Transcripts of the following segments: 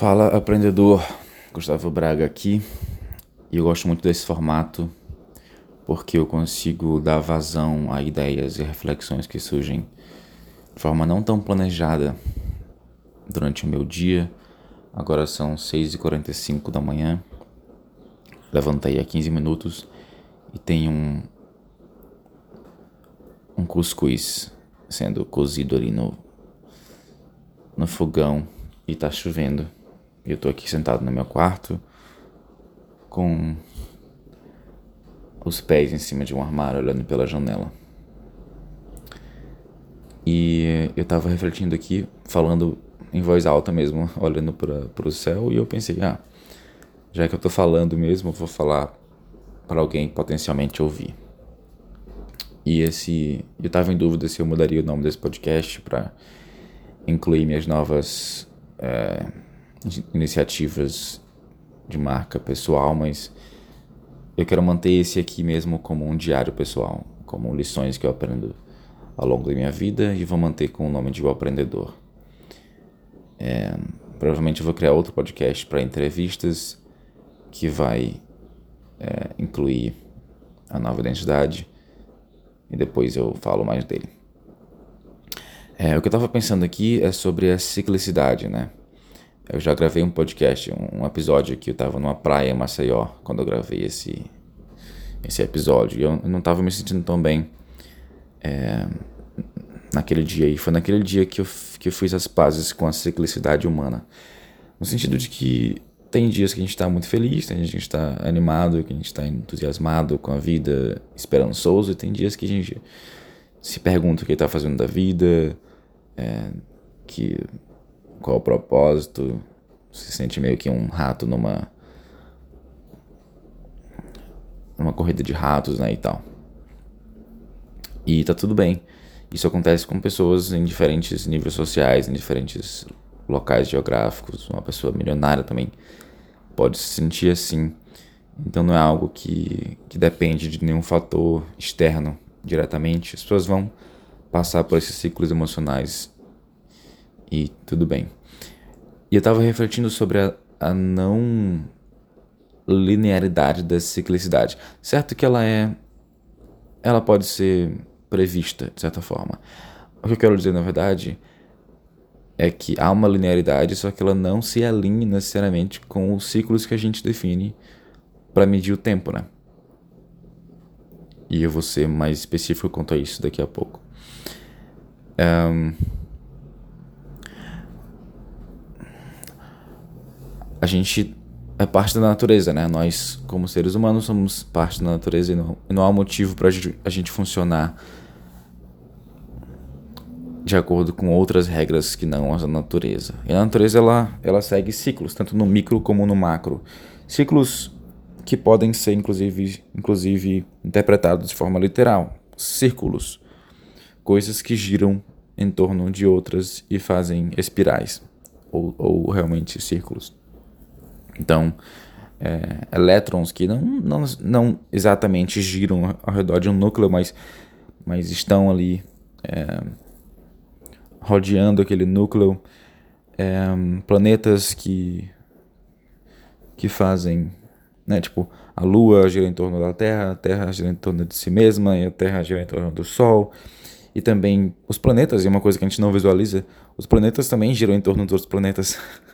Fala aprendedor, Gustavo Braga aqui. E eu gosto muito desse formato porque eu consigo dar vazão a ideias e reflexões que surgem de forma não tão planejada durante o meu dia. Agora são 6h45 da manhã. Levantei há 15 minutos e tenho um, um cuscuz sendo cozido ali no, no fogão e tá chovendo. Eu tô aqui sentado no meu quarto com os pés em cima de um armário olhando pela janela. E eu tava refletindo aqui, falando em voz alta mesmo, olhando para o céu, e eu pensei, ah, já que eu tô falando mesmo, vou falar para alguém potencialmente ouvir. E esse, eu tava em dúvida se eu mudaria o nome desse podcast para incluir minhas novas é, iniciativas de marca pessoal, mas eu quero manter esse aqui mesmo como um diário pessoal, como lições que eu aprendo ao longo da minha vida e vou manter com o nome de O Aprendedor. É, provavelmente eu vou criar outro podcast para entrevistas que vai é, incluir a nova identidade e depois eu falo mais dele. É, o que eu estava pensando aqui é sobre a ciclicidade, né? Eu já gravei um podcast, um episódio que eu estava numa praia em Maceió, quando eu gravei esse, esse episódio. E eu não estava me sentindo tão bem é, naquele dia. E foi naquele dia que eu, que eu fiz as pazes com a ciclicidade humana. No sentido de que tem dias que a gente está muito feliz, tem dias que a gente está animado, que a gente está entusiasmado com a vida, esperançoso, e tem dias que a gente se pergunta o que está fazendo da vida, é, que qual o propósito, se sente meio que um rato numa numa corrida de ratos, né, e tal. E tá tudo bem. Isso acontece com pessoas em diferentes níveis sociais, em diferentes locais geográficos. Uma pessoa milionária também pode se sentir assim. Então não é algo que, que depende de nenhum fator externo diretamente. As pessoas vão passar por esses ciclos emocionais e tudo bem. E eu tava refletindo sobre a, a não linearidade da ciclicidade. Certo que ela é. Ela pode ser prevista, de certa forma. O que eu quero dizer, na verdade, é que há uma linearidade, só que ela não se alinha necessariamente com os ciclos que a gente define para medir o tempo, né? E eu vou ser mais específico quanto a isso daqui a pouco. Um, a gente é parte da natureza, né? Nós, como seres humanos, somos parte da natureza e não, e não há motivo para a gente funcionar de acordo com outras regras que não as da natureza. E a natureza ela, ela segue ciclos, tanto no micro como no macro. Ciclos que podem ser inclusive, inclusive interpretados de forma literal, círculos, coisas que giram em torno de outras e fazem espirais ou, ou realmente círculos. Então, é, elétrons que não, não, não exatamente giram ao redor de um núcleo, mas, mas estão ali é, rodeando aquele núcleo. É, planetas que, que fazem, né, tipo, a Lua gira em torno da Terra, a Terra gira em torno de si mesma e a Terra gira em torno do Sol. E também os planetas, e uma coisa que a gente não visualiza, os planetas também giram em torno dos outros planetas.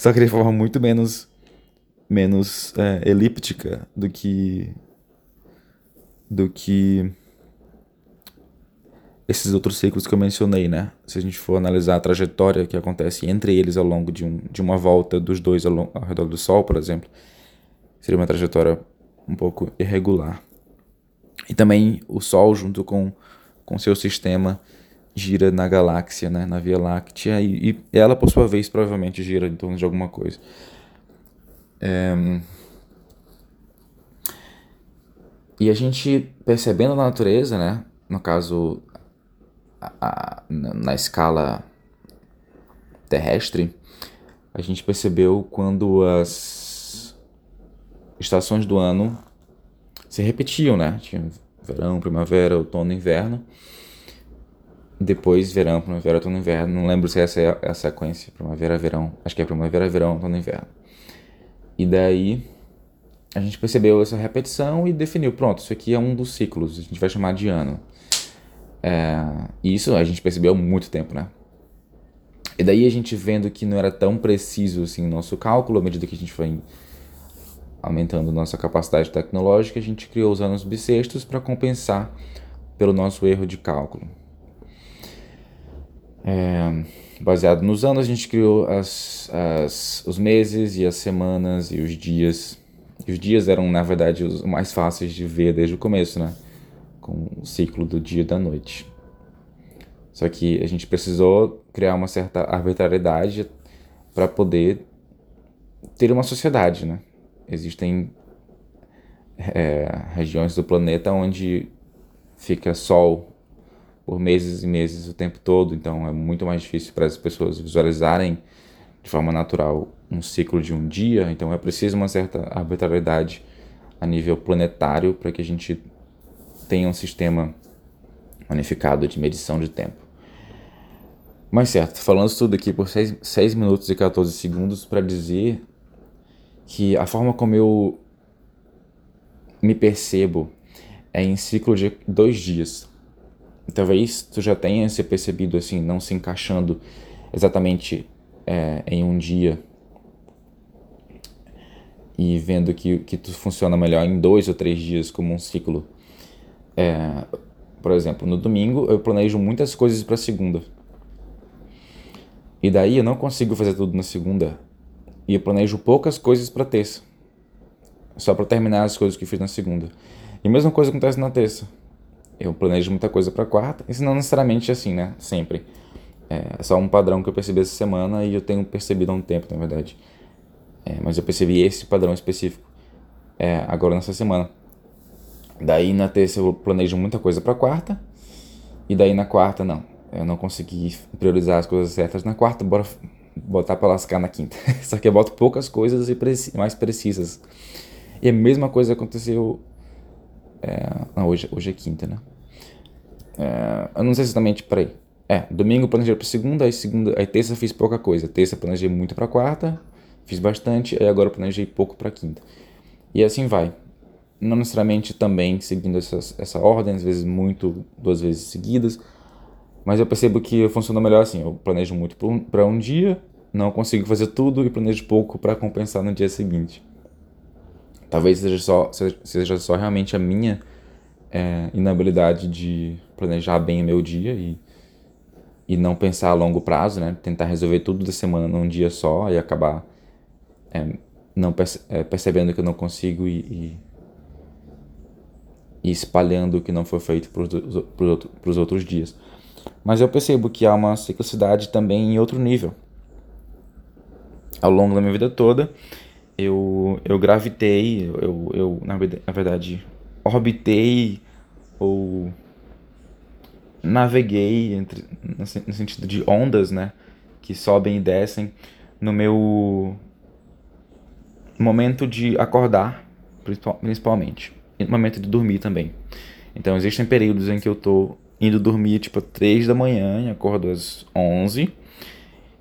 Só que de forma muito menos menos é, elíptica do que do que esses outros ciclos que eu mencionei, né? Se a gente for analisar a trajetória que acontece entre eles ao longo de, um, de uma volta dos dois ao, ao redor do Sol, por exemplo, seria uma trajetória um pouco irregular. E também o Sol, junto com, com seu sistema, gira na galáxia, né? na Via Láctea, e, e ela, por sua vez, provavelmente gira em torno de alguma coisa. É... E a gente percebendo a natureza, né? No caso, a, a, na escala terrestre, a gente percebeu quando as estações do ano se repetiam, né? Tinha verão, primavera, outono, inverno. Depois verão, primavera, outono, inverno. Não lembro se essa é a sequência, primavera, verão. Acho que é primavera, verão, outono, inverno. E daí a gente percebeu essa repetição e definiu, pronto, isso aqui é um dos ciclos, a gente vai chamar de ano. É, isso a gente percebeu há muito tempo, né? E daí a gente vendo que não era tão preciso assim o nosso cálculo, à medida que a gente foi aumentando nossa capacidade tecnológica, a gente criou os anos bissextos para compensar pelo nosso erro de cálculo. É, baseado nos anos, a gente criou as, as, os meses e as semanas e os dias. E os dias eram, na verdade, os mais fáceis de ver desde o começo, né? Com o ciclo do dia e da noite. Só que a gente precisou criar uma certa arbitrariedade para poder ter uma sociedade, né? Existem é, regiões do planeta onde fica sol por meses e meses o tempo todo, então é muito mais difícil para as pessoas visualizarem de forma natural um ciclo de um dia, então é preciso uma certa arbitrariedade a nível planetário para que a gente tenha um sistema unificado de medição de tempo. Mas certo, falando isso tudo aqui por 6, 6 minutos e 14 segundos para dizer que a forma como eu me percebo é em ciclo de dois dias. Talvez tu já tenha se percebido assim, não se encaixando exatamente é, em um dia e vendo que, que tu funciona melhor em dois ou três dias como um ciclo. É, por exemplo, no domingo eu planejo muitas coisas para segunda. E daí eu não consigo fazer tudo na segunda. E eu planejo poucas coisas para terça. Só para terminar as coisas que fiz na segunda. E a mesma coisa acontece na terça. Eu planejo muita coisa para quarta, isso não necessariamente assim, né? Sempre. É só um padrão que eu percebi essa semana e eu tenho percebido há um tempo, na verdade. É, mas eu percebi esse padrão específico é, agora nessa semana. Daí na terça eu planejo muita coisa para quarta, e daí na quarta não. Eu não consegui priorizar as coisas certas na quarta, bora botar para lascar na quinta. Só que eu boto poucas coisas e mais precisas. E a mesma coisa aconteceu. É, não, hoje, hoje é quinta, né? É, eu não sei exatamente, peraí. É, domingo planejei para segunda, aí segunda, aí terça fiz pouca coisa. Terça planejei muito para quarta, fiz bastante, aí agora planejei pouco para quinta. E assim vai. Não necessariamente também seguindo essas, essa ordem, às vezes muito, duas vezes seguidas mas eu percebo que funciona melhor assim. Eu planejo muito para um dia, não consigo fazer tudo e planejo pouco para compensar no dia seguinte. Talvez seja só, seja só realmente a minha é, inabilidade de planejar bem o meu dia e, e não pensar a longo prazo, né? Tentar resolver tudo da semana num dia só e acabar é, não perce é, percebendo que eu não consigo e, e, e espalhando o que não foi feito para os outros dias. Mas eu percebo que há uma ciclicidade também em outro nível. Ao longo da minha vida toda, eu, eu gravitei, eu, eu na verdade orbitei ou naveguei entre, no sentido de ondas, né? Que sobem e descem no meu momento de acordar, principalmente, e no momento de dormir também. Então, existem períodos em que eu estou indo dormir tipo 3 da manhã e acordo às 11.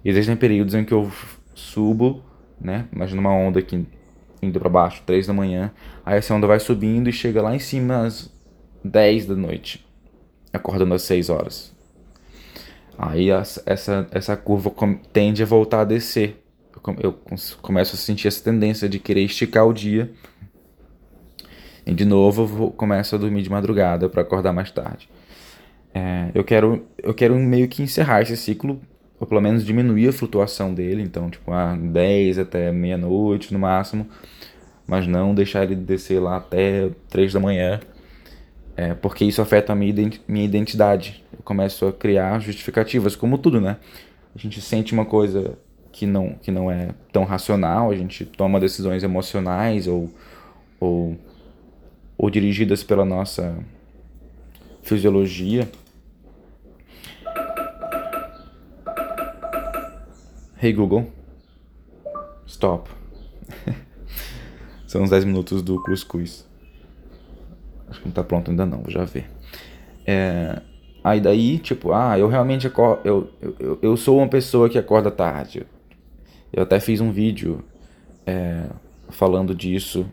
E existem períodos em que eu subo, né? Imagina uma onda aqui indo para baixo, 3 da manhã. Aí essa onda vai subindo e chega lá em cima às 10 da noite, acordando às 6 horas. Aí essa, essa curva tende a voltar a descer. Eu começo a sentir essa tendência de querer esticar o dia. E de novo eu começo a dormir de madrugada para acordar mais tarde. É, eu, quero, eu quero meio que encerrar esse ciclo, ou pelo menos diminuir a flutuação dele, então, tipo, a 10 até meia-noite no máximo, mas não deixar ele descer lá até 3 da manhã, é, porque isso afeta a minha, minha identidade. Eu começo a criar justificativas, como tudo, né? A gente sente uma coisa que não, que não é tão racional, a gente toma decisões emocionais ou, ou, ou dirigidas pela nossa fisiologia. Hey Google, stop. São uns 10 minutos do cuscuz. Acho que não tá pronto ainda não, vou já ver. É, Aí daí, tipo, ah, eu realmente acordo, eu, eu, eu sou uma pessoa que acorda tarde. Eu até fiz um vídeo é, falando disso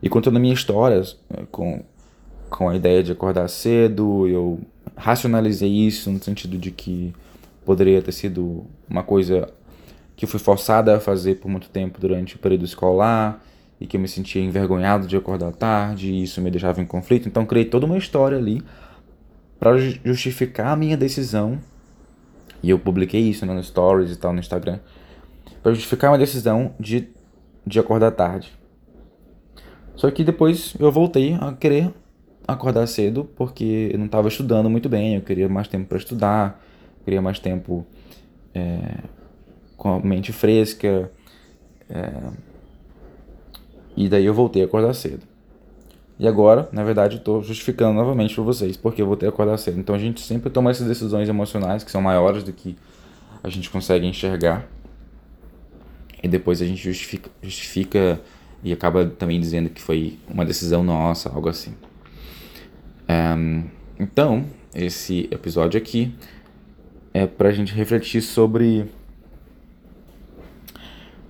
e contando a minha história é, com, com a ideia de acordar cedo. Eu racionalizei isso no sentido de que poderia ter sido uma coisa que eu fui forçada a fazer por muito tempo durante o período escolar e que eu me sentia envergonhado de acordar tarde e isso me deixava em conflito. Então criei toda uma história ali para justificar a minha decisão e eu publiquei isso né, no stories e tal no Instagram para justificar uma decisão de de acordar tarde. Só que depois eu voltei a querer acordar cedo porque eu não estava estudando muito bem, eu queria mais tempo para estudar, queria mais tempo é, com a mente fresca. É, e daí eu voltei a acordar cedo. E agora, na verdade, eu estou justificando novamente para vocês porque eu voltei a acordar cedo. Então a gente sempre toma essas decisões emocionais que são maiores do que a gente consegue enxergar. E depois a gente justifica, justifica e acaba também dizendo que foi uma decisão nossa, algo assim. Um, então, esse episódio aqui é para a gente refletir sobre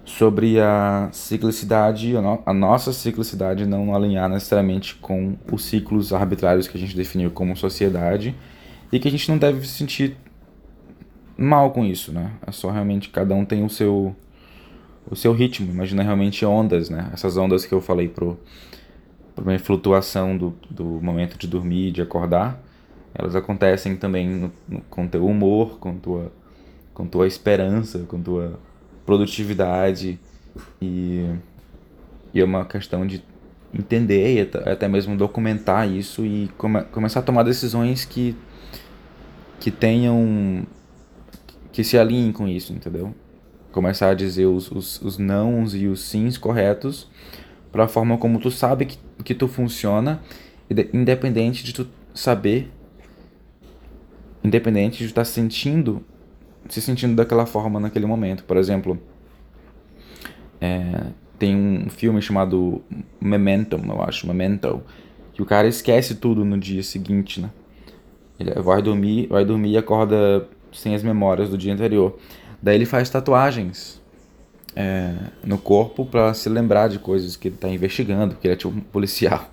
sobre a ciclicidade, a, no, a, nossa ciclicidade não alinhar necessariamente com os ciclos arbitrários que a gente definiu como sociedade e que a gente não deve se sentir mal com isso, né? É só realmente cada um tem o seu o seu ritmo. Imagina realmente ondas, né? Essas ondas que eu falei pro para minha flutuação do, do momento de dormir, de acordar, elas acontecem também no, no, com teu humor, com tua com tua esperança, com tua produtividade e, e é uma questão de entender e até, até mesmo documentar isso e come, começar a tomar decisões que que tenham que se alinhem com isso, entendeu? Começar a dizer os, os, os nãos e os sims corretos para a forma como tu sabe que, que tu funciona, independente de tu saber, independente de tu estar tá sentindo se sentindo daquela forma naquele momento. Por exemplo, é, tem um filme chamado Memento, eu acho, Memento, que o cara esquece tudo no dia seguinte, né? Ele vai dormir, vai dormir e acorda sem as memórias do dia anterior. Daí ele faz tatuagens é, no corpo para se lembrar de coisas que ele tá investigando, porque ele é tipo um policial.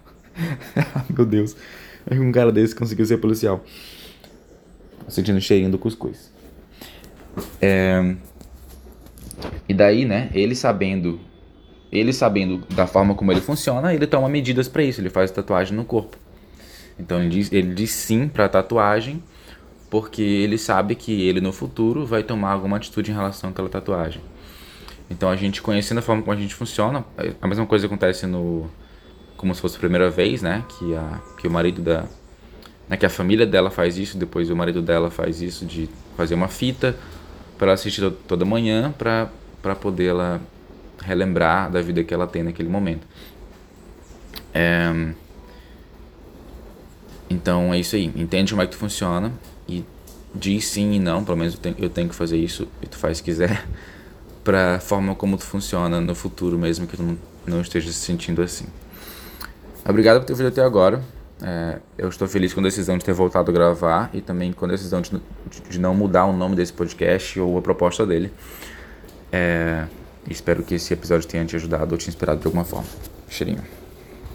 Meu Deus, um cara desse conseguiu ser policial. Sentindo o cheirinho do cuscuz. É, e daí, né, ele sabendo, ele sabendo da forma como ele funciona, ele toma medidas para isso, ele faz tatuagem no corpo. Então ele diz, ele diz sim para tatuagem, porque ele sabe que ele no futuro vai tomar alguma atitude em relação àquela tatuagem. Então a gente conhecendo a forma como a gente funciona, a mesma coisa acontece no como se fosse a primeira vez, né, que a que o marido da né, que a família dela faz isso, depois o marido dela faz isso de fazer uma fita para assistir toda manhã para poder ela relembrar da vida que ela tem naquele momento. É, então é isso aí. Entende como é que tu funciona e diz sim e não. Pelo menos eu tenho, eu tenho que fazer isso e tu faz se quiser. Pra forma como tu funciona no futuro, mesmo que tu não, não esteja se sentindo assim. Obrigado por ter vindo até agora. É, eu estou feliz com a decisão de ter voltado a gravar e também com a decisão de, de não mudar o nome desse podcast ou a proposta dele. É, espero que esse episódio tenha te ajudado ou te inspirado de alguma forma. Cheirinho.